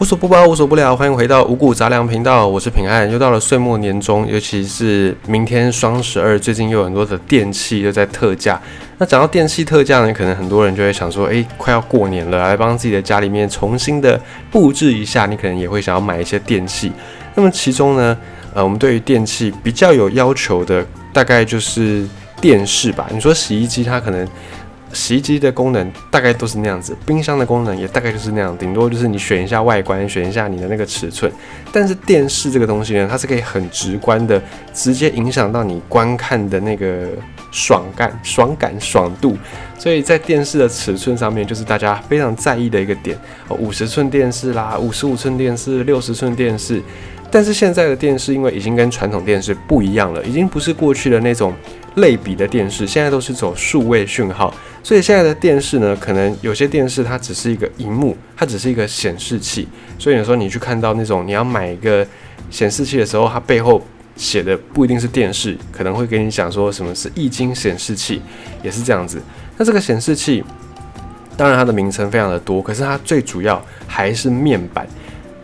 无所不包，无所不聊，欢迎回到五谷杂粮频道，我是平安。又到了岁末年终，尤其是明天双十二，最近又有很多的电器又在特价。那讲到电器特价呢，可能很多人就会想说，诶，快要过年了，来帮自己的家里面重新的布置一下，你可能也会想要买一些电器。那么其中呢，呃，我们对于电器比较有要求的，大概就是电视吧。你说洗衣机，它可能。洗衣机的功能大概都是那样子，冰箱的功能也大概就是那样，顶多就是你选一下外观，选一下你的那个尺寸。但是电视这个东西呢，它是可以很直观的，直接影响到你观看的那个爽感、爽感、爽度。所以在电视的尺寸上面，就是大家非常在意的一个点。五十寸电视啦，五十五寸电视，六十寸电视。但是现在的电视，因为已经跟传统电视不一样了，已经不是过去的那种类比的电视，现在都是走数位讯号。所以现在的电视呢，可能有些电视它只是一个荧幕，它只是一个显示器。所以有时候你去看到那种你要买一个显示器的时候，它背后写的不一定是电视，可能会给你讲说什么是液晶显示器，也是这样子。那这个显示器，当然它的名称非常的多，可是它最主要还是面板，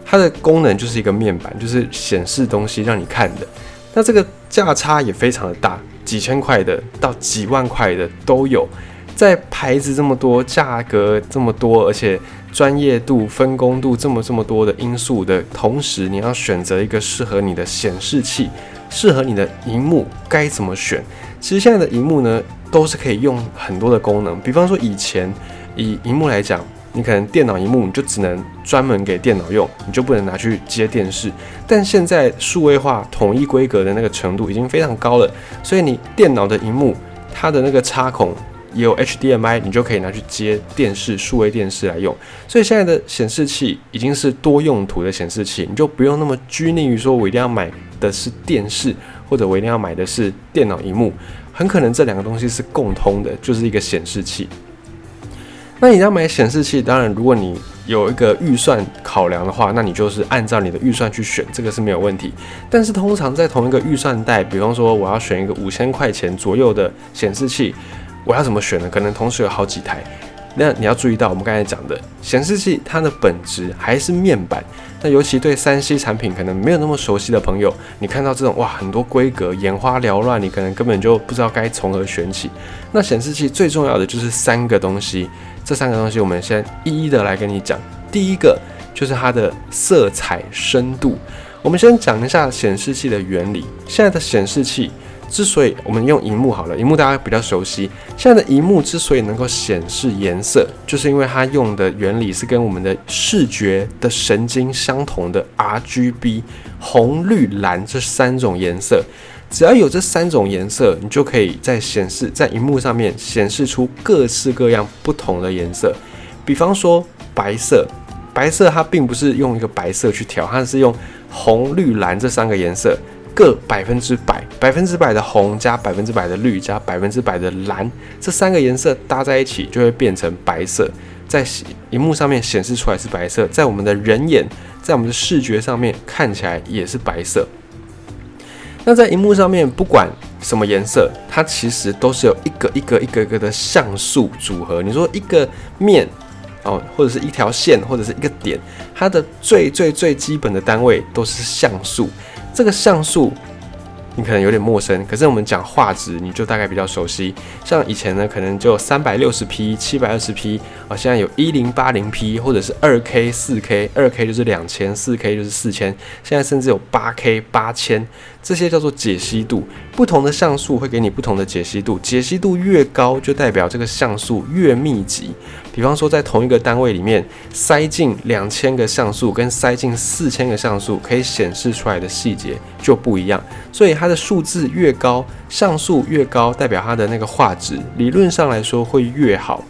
它的功能就是一个面板，就是显示东西让你看的。那这个价差也非常的大，几千块的到几万块的都有。在牌子这么多、价格这么多，而且专业度、分工度这么这么多的因素的同时，你要选择一个适合你的显示器、适合你的荧幕，该怎么选？其实现在的荧幕呢，都是可以用很多的功能。比方说，以前以荧幕来讲，你可能电脑荧幕你就只能专门给电脑用，你就不能拿去接电视。但现在数位化、统一规格的那个程度已经非常高了，所以你电脑的荧幕它的那个插孔。也有 HDMI，你就可以拿去接电视、数位电视来用。所以现在的显示器已经是多用途的显示器，你就不用那么拘泥于说我一定要买的是电视，或者我一定要买的是电脑荧幕。很可能这两个东西是共通的，就是一个显示器。那你要买显示器，当然如果你有一个预算考量的话，那你就是按照你的预算去选，这个是没有问题。但是通常在同一个预算带，比方说我要选一个五千块钱左右的显示器。我要怎么选呢？可能同时有好几台，那你要注意到我们刚才讲的显示器，它的本质还是面板。那尤其对三 C 产品可能没有那么熟悉的朋友，你看到这种哇很多规格眼花缭乱，你可能根本就不知道该从何选起。那显示器最重要的就是三个东西，这三个东西我们先一一的来跟你讲。第一个就是它的色彩深度。我们先讲一下显示器的原理。现在的显示器。之所以我们用荧幕好了，荧幕大家比较熟悉。现在的荧幕之所以能够显示颜色，就是因为它用的原理是跟我们的视觉的神经相同的 RGB 红、绿、蓝这三种颜色。只要有这三种颜色，你就可以在显示在荧幕上面显示出各式各样不同的颜色。比方说白色，白色它并不是用一个白色去调，它是用红、绿、蓝这三个颜色。各百分之百，百分之百的红加百分之百的绿加百分之百的蓝，这三个颜色搭在一起就会变成白色，在荧幕上面显示出来是白色，在我们的人眼，在我们的视觉上面看起来也是白色。那在荧幕上面，不管什么颜色，它其实都是有一个一个一个一个的像素组合。你说一个面哦，或者是一条线，或者是一个点，它的最最最基本的单位都是像素。这个像素你可能有点陌生，可是我们讲画质，你就大概比较熟悉。像以前呢，可能就三百六十 P、七百二十 P 啊，现在有一零八零 P，或者是二 K、四 K，二 K 就是两千，四 K 就是四千，现在甚至有八 K、八千。这些叫做解析度，不同的像素会给你不同的解析度，解析度越高，就代表这个像素越密集。比方说，在同一个单位里面塞进两千个像素，跟塞进四千个像素，可以显示出来的细节就不一样。所以它的数字越高，像素越高，代表它的那个画质理论上来说会越好。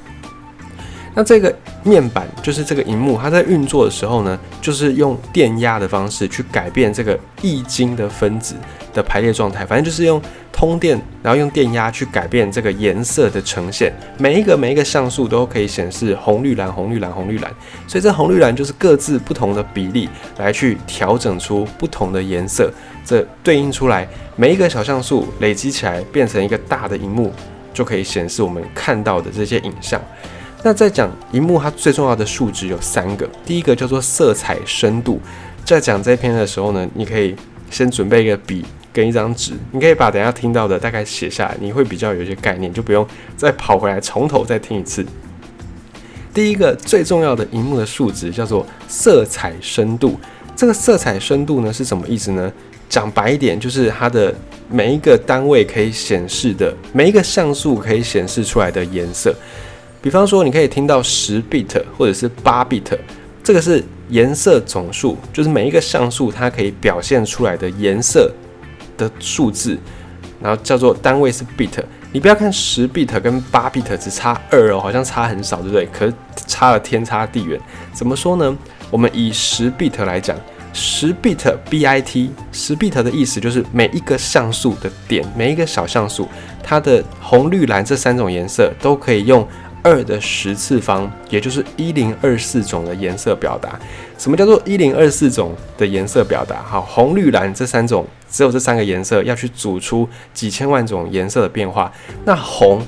那这个面板就是这个荧幕，它在运作的时候呢，就是用电压的方式去改变这个液晶的分子的排列状态。反正就是用通电，然后用电压去改变这个颜色的呈现。每一个每一个像素都可以显示红绿蓝红绿蓝红绿蓝，所以这红绿蓝就是各自不同的比例来去调整出不同的颜色。这对应出来每一个小像素累积起来变成一个大的荧幕，就可以显示我们看到的这些影像。那在讲荧幕，它最重要的数值有三个，第一个叫做色彩深度。在讲这篇的时候呢，你可以先准备一个笔跟一张纸，你可以把等下听到的大概写下来，你会比较有一些概念，就不用再跑回来从头再听一次。第一个最重要的荧幕的数值叫做色彩深度。这个色彩深度呢是什么意思呢？讲白一点，就是它的每一个单位可以显示的每一个像素可以显示出来的颜色。比方说，你可以听到十 bit 或者是八 bit，这个是颜色总数，就是每一个像素它可以表现出来的颜色的数字，然后叫做单位是 bit。你不要看十 bit 跟八 bit 只差二哦，好像差很少，对不对？可是差了天差地远。怎么说呢？我们以十 bit 来讲。十 bit bit 十 bit 的意思就是每一个像素的点，每一个小像素，它的红绿蓝这三种颜色都可以用二的十次方，也就是一零二四种的颜色表达。什么叫做一零二四种的颜色表达？好，红绿蓝这三种，只有这三个颜色要去组出几千万种颜色的变化。那红，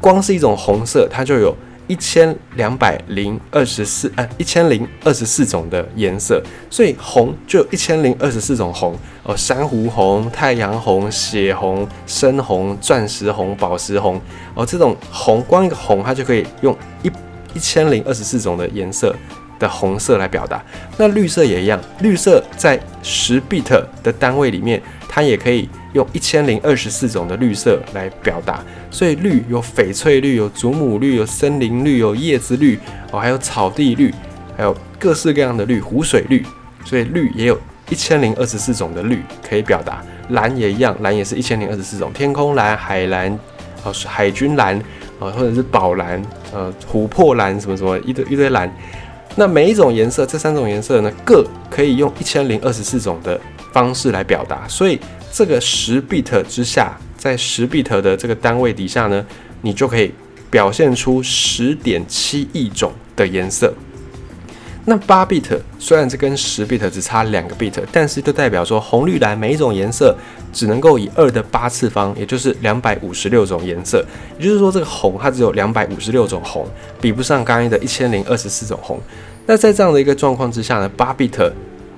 光是一种红色，它就有。一千两百零二十四，呃，一千零二十四种的颜色，所以红就有一千零二十四种红哦，珊瑚红、太阳红、血红、深红、钻石红、宝石红哦，这种红，光一个红，它就可以用一一千零二十四种的颜色的红色来表达。那绿色也一样，绿色在十 bit 的单位里面，它也可以。用一千零二十四种的绿色来表达，所以绿有翡翠绿、有祖母绿、有森林绿、有叶子绿哦，还有草地绿，还有各式各样的绿，湖水绿，所以绿也有一千零二十四种的绿可以表达。蓝也一样，蓝也是一千零二十四种，天空蓝、海蓝哦，海军蓝啊，或者是宝蓝呃，琥珀蓝什么什么一堆一堆蓝。那每一种颜色，这三种颜色呢，各可以用一千零二十四种的方式来表达，所以。这个十 bit 之下，在十 bit 的这个单位底下呢，你就可以表现出十点七亿种的颜色。那八 bit 虽然这跟十 bit 只差两个 bit，但是就代表说红绿蓝每一种颜色只能够以二的八次方，也就是两百五十六种颜色。也就是说，这个红它只有两百五十六种红，比不上刚才的一千零二十四种红。那在这样的一个状况之下呢，八 bit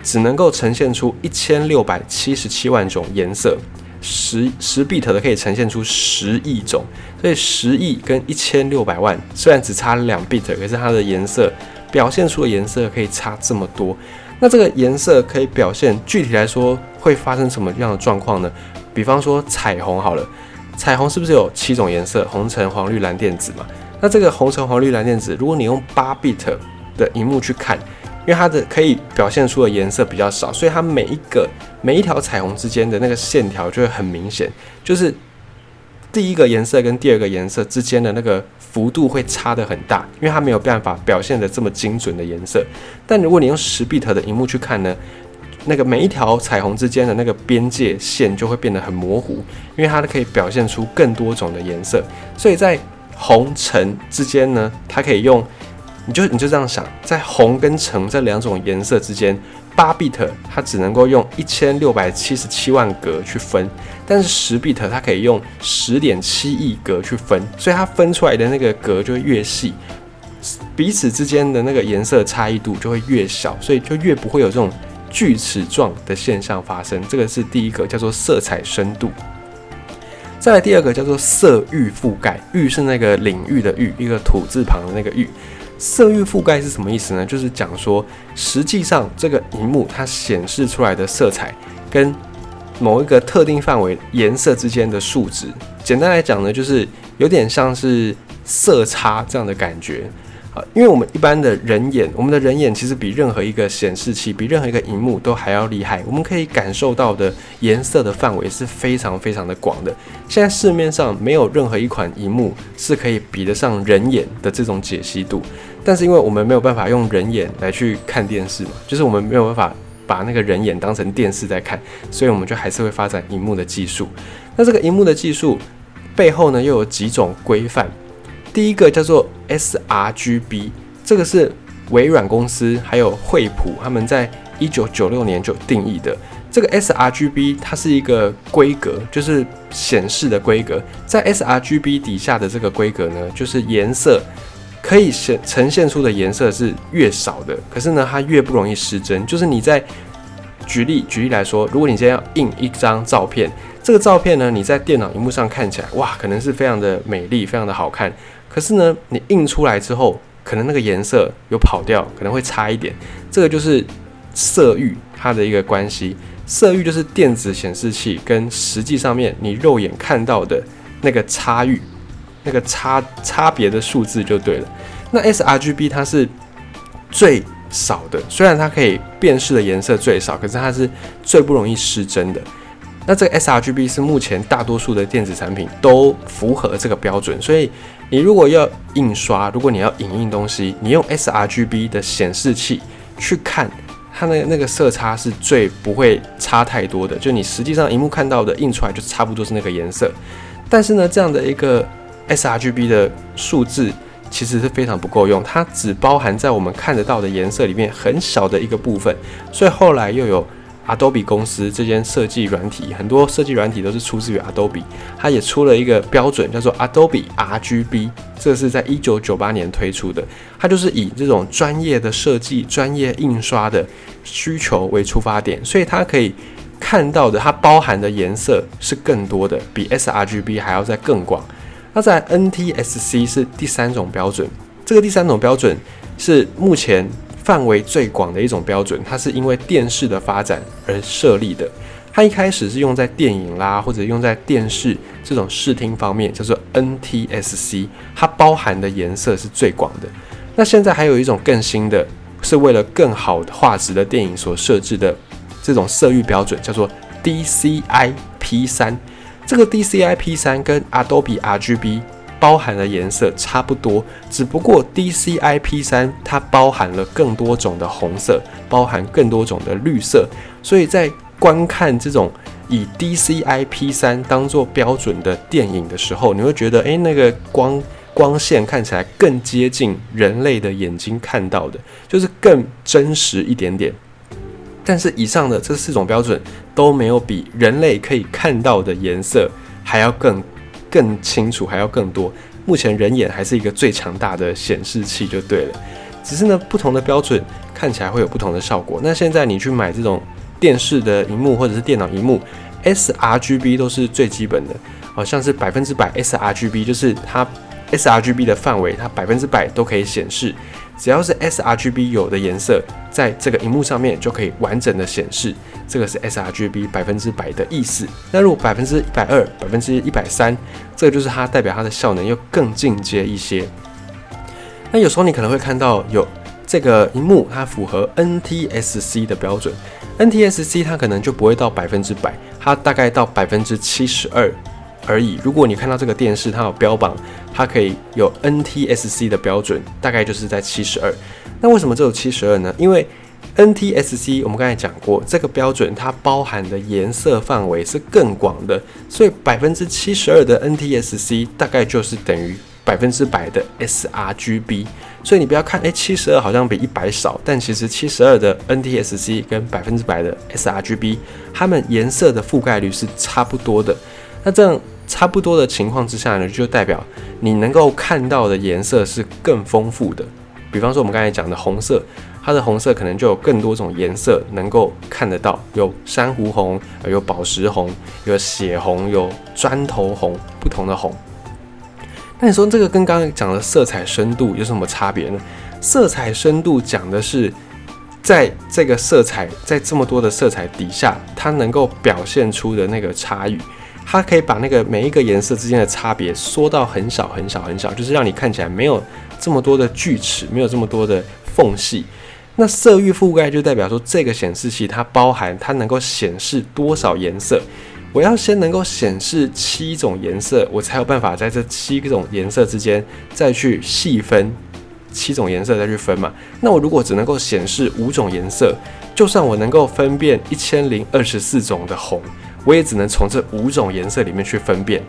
只能够呈现出一千六百七十七万种颜色，十十 bit 的可以呈现出十亿种，所以十亿跟一千六百万虽然只差两 bit，可是它的颜色表现出的颜色可以差这么多。那这个颜色可以表现具体来说会发生什么样的状况呢？比方说彩虹好了，彩虹是不是有七种颜色？红橙黄绿蓝靛紫嘛？那这个红橙黄绿蓝靛紫，如果你用八 bit 的荧幕去看。因为它的可以表现出的颜色比较少，所以它每一个每一条彩虹之间的那个线条就会很明显，就是第一个颜色跟第二个颜色之间的那个幅度会差的很大，因为它没有办法表现的这么精准的颜色。但如果你用十 bit 的荧幕去看呢，那个每一条彩虹之间的那个边界线就会变得很模糊，因为它可以表现出更多种的颜色。所以在红橙之间呢，它可以用。你就你就这样想，在红跟橙这两种颜色之间，八 bit 它只能够用一千六百七十七万格去分，但是十 bit 它可以用十点七亿格去分，所以它分出来的那个格就会越细，彼此之间的那个颜色差异度就会越小，所以就越不会有这种锯齿状的现象发生。这个是第一个叫做色彩深度。再来第二个叫做色域覆盖，域是那个领域的域，一个土字旁的那个域。色域覆盖是什么意思呢？就是讲说，实际上这个荧幕它显示出来的色彩跟某一个特定范围颜色之间的数值，简单来讲呢，就是有点像是色差这样的感觉。因为我们一般的人眼，我们的人眼其实比任何一个显示器、比任何一个荧幕都还要厉害。我们可以感受到的颜色的范围是非常非常的广的。现在市面上没有任何一款荧幕是可以比得上人眼的这种解析度。但是因为我们没有办法用人眼来去看电视嘛，就是我们没有办法把那个人眼当成电视在看，所以我们就还是会发展荧幕的技术。那这个荧幕的技术背后呢，又有几种规范。第一个叫做 sRGB，这个是微软公司还有惠普他们在一九九六年就定义的。这个 sRGB 它是一个规格，就是显示的规格。在 sRGB 底下的这个规格呢，就是颜色可以显呈现出的颜色是越少的，可是呢，它越不容易失真。就是你在举例举例来说，如果你今天要印一张照片，这个照片呢，你在电脑荧幕上看起来，哇，可能是非常的美丽，非常的好看。可是呢，你印出来之后，可能那个颜色有跑掉，可能会差一点。这个就是色域它的一个关系。色域就是电子显示器跟实际上面你肉眼看到的那个差域，那个差差别的数字就对了。那 sRGB 它是最少的，虽然它可以辨识的颜色最少，可是它是最不容易失真的。那这个 sRGB 是目前大多数的电子产品都符合这个标准，所以你如果要印刷，如果你要影印东西，你用 sRGB 的显示器去看。它那那个色差是最不会差太多的，就你实际上荧幕看到的印出来就差不多是那个颜色。但是呢，这样的一个 sRGB 的数字其实是非常不够用，它只包含在我们看得到的颜色里面很小的一个部分，所以后来又有。Adobe 公司这间设计软体，很多设计软体都是出自于 Adobe，它也出了一个标准，叫做 Adobe RGB，这是在一九九八年推出的。它就是以这种专业的设计、专业印刷的需求为出发点，所以它可以看到的，它包含的颜色是更多的，比 sRGB 还要再更广。那在 NTSC 是第三种标准，这个第三种标准是目前。范围最广的一种标准，它是因为电视的发展而设立的。它一开始是用在电影啦，或者用在电视这种视听方面，叫做 NTSC。它包含的颜色是最广的。那现在还有一种更新的，是为了更好画质的电影所设置的这种色域标准，叫做 DCI P 三。这个 DCI P 三跟 Adobe RGB。包含的颜色差不多，只不过 DCI-P 三它包含了更多种的红色，包含更多种的绿色，所以在观看这种以 DCI-P 三当做标准的电影的时候，你会觉得，诶，那个光光线看起来更接近人类的眼睛看到的，就是更真实一点点。但是以上的这四种标准都没有比人类可以看到的颜色还要更。更清楚还要更多，目前人眼还是一个最强大的显示器就对了，只是呢不同的标准看起来会有不同的效果。那现在你去买这种电视的荧幕或者是电脑荧幕，sRGB 都是最基本的，好像是百分之百 sRGB，就是它 sRGB 的范围它百分之百都可以显示。只要是 sRGB 有的颜色，在这个荧幕上面就可以完整的显示，这个是 sRGB 百分之百的意思。那如果百分之一百二、百分之一百三，这个就是它代表它的效能又更进阶一些。那有时候你可能会看到有这个荧幕，它符合 NTSC 的标准，NTSC 它可能就不会到百分之百，它大概到百分之七十二。而已。如果你看到这个电视，它有标榜，它可以有 NTSC 的标准，大概就是在七十二。那为什么只有七十二呢？因为 NTSC 我们刚才讲过，这个标准它包含的颜色范围是更广的，所以百分之七十二的 NTSC 大概就是等于百分之百的 sRGB。所以你不要看，哎，七十二好像比一百少，但其实七十二的 NTSC 跟百分之百的 sRGB，它们颜色的覆盖率是差不多的。那这样。差不多的情况之下呢，就代表你能够看到的颜色是更丰富的。比方说我们刚才讲的红色，它的红色可能就有更多种颜色能够看得到，有珊瑚红，有宝石红，有血红，有砖头红，不同的红。那你说这个跟刚刚讲的色彩深度有什么差别呢？色彩深度讲的是，在这个色彩在这么多的色彩底下，它能够表现出的那个差异。它可以把那个每一个颜色之间的差别缩到很小很小很小，就是让你看起来没有这么多的锯齿，没有这么多的缝隙。那色域覆盖就代表说，这个显示器它包含它能够显示多少颜色。我要先能够显示七种颜色，我才有办法在这七种颜色之间再去细分七种颜色再去分嘛。那我如果只能够显示五种颜色，就算我能够分辨一千零二十四种的红。我也只能从这五种颜色里面去分辨，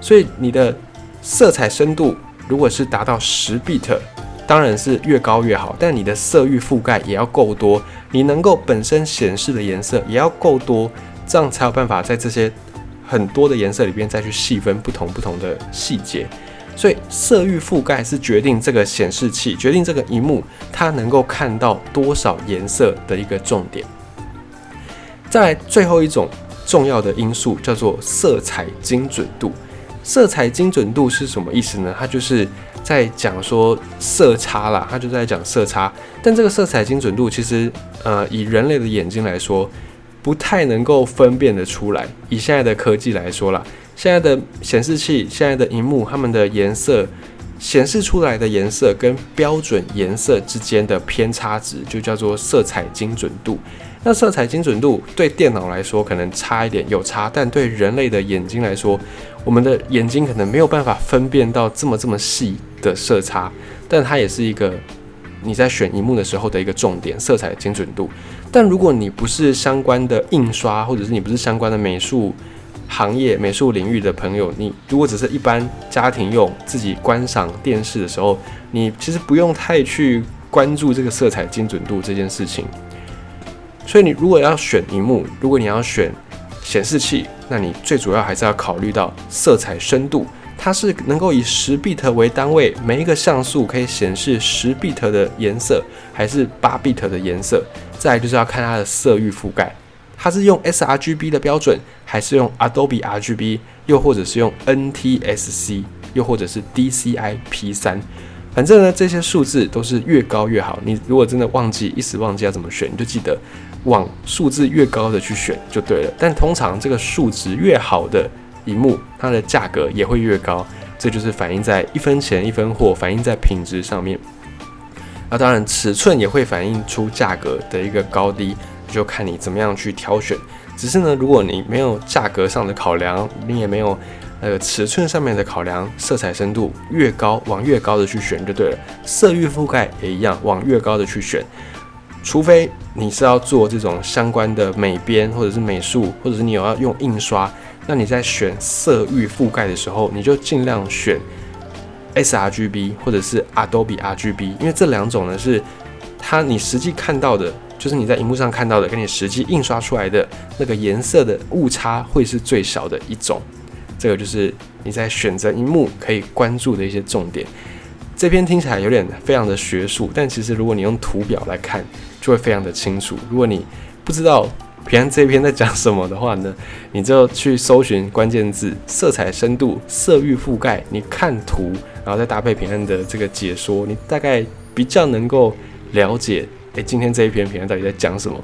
所以你的色彩深度如果是达到十 bit，当然是越高越好，但你的色域覆盖也要够多，你能够本身显示的颜色也要够多，这样才有办法在这些很多的颜色里边再去细分不同不同的细节。所以色域覆盖是决定这个显示器、决定这个荧幕它能够看到多少颜色的一个重点。再来最后一种重要的因素叫做色彩精准度。色彩精准度是什么意思呢？它就是在讲说色差啦，它就在讲色差。但这个色彩精准度其实，呃，以人类的眼睛来说，不太能够分辨得出来。以现在的科技来说啦，现在的显示器、现在的荧幕，它们的颜色显示出来的颜色跟标准颜色之间的偏差值，就叫做色彩精准度。那色彩精准度对电脑来说可能差一点有差，但对人类的眼睛来说，我们的眼睛可能没有办法分辨到这么这么细的色差，但它也是一个你在选荧幕的时候的一个重点，色彩精准度。但如果你不是相关的印刷，或者是你不是相关的美术行业、美术领域的朋友，你如果只是一般家庭用自己观赏电视的时候，你其实不用太去关注这个色彩精准度这件事情。所以你如果要选荧幕，如果你要选显示器，那你最主要还是要考虑到色彩深度，它是能够以十 bit 为单位，每一个像素可以显示十 bit 的颜色，还是八 bit 的颜色。再来就是要看它的色域覆盖，它是用 sRGB 的标准，还是用 Adobe RGB，又或者是用 NTSC，又或者是 DCI P3。反正呢，这些数字都是越高越好。你如果真的忘记一时忘记要怎么选，你就记得。往数字越高的去选就对了，但通常这个数值越好的荧幕，它的价格也会越高，这就是反映在一分钱一分货，反映在品质上面。那当然，尺寸也会反映出价格的一个高低，就看你怎么样去挑选。只是呢，如果你没有价格上的考量，你也没有呃尺寸上面的考量，色彩深度越高，往越高的去选就对了。色域覆盖也一样，往越高的去选。除非你是要做这种相关的美编，或者是美术，或者是你有要用印刷，那你在选色域覆盖的时候，你就尽量选 sRGB 或者是 Adobe RGB，因为这两种呢是它你实际看到的，就是你在荧幕上看到的，跟你实际印刷出来的那个颜色的误差会是最小的一种。这个就是你在选择荧幕可以关注的一些重点。这篇听起来有点非常的学术，但其实如果你用图表来看，就会非常的清楚。如果你不知道平安这篇在讲什么的话呢，你就去搜寻关键字“色彩深度”“色域覆盖”，你看图，然后再搭配平安的这个解说，你大概比较能够了解，诶，今天这一篇平安到底在讲什么。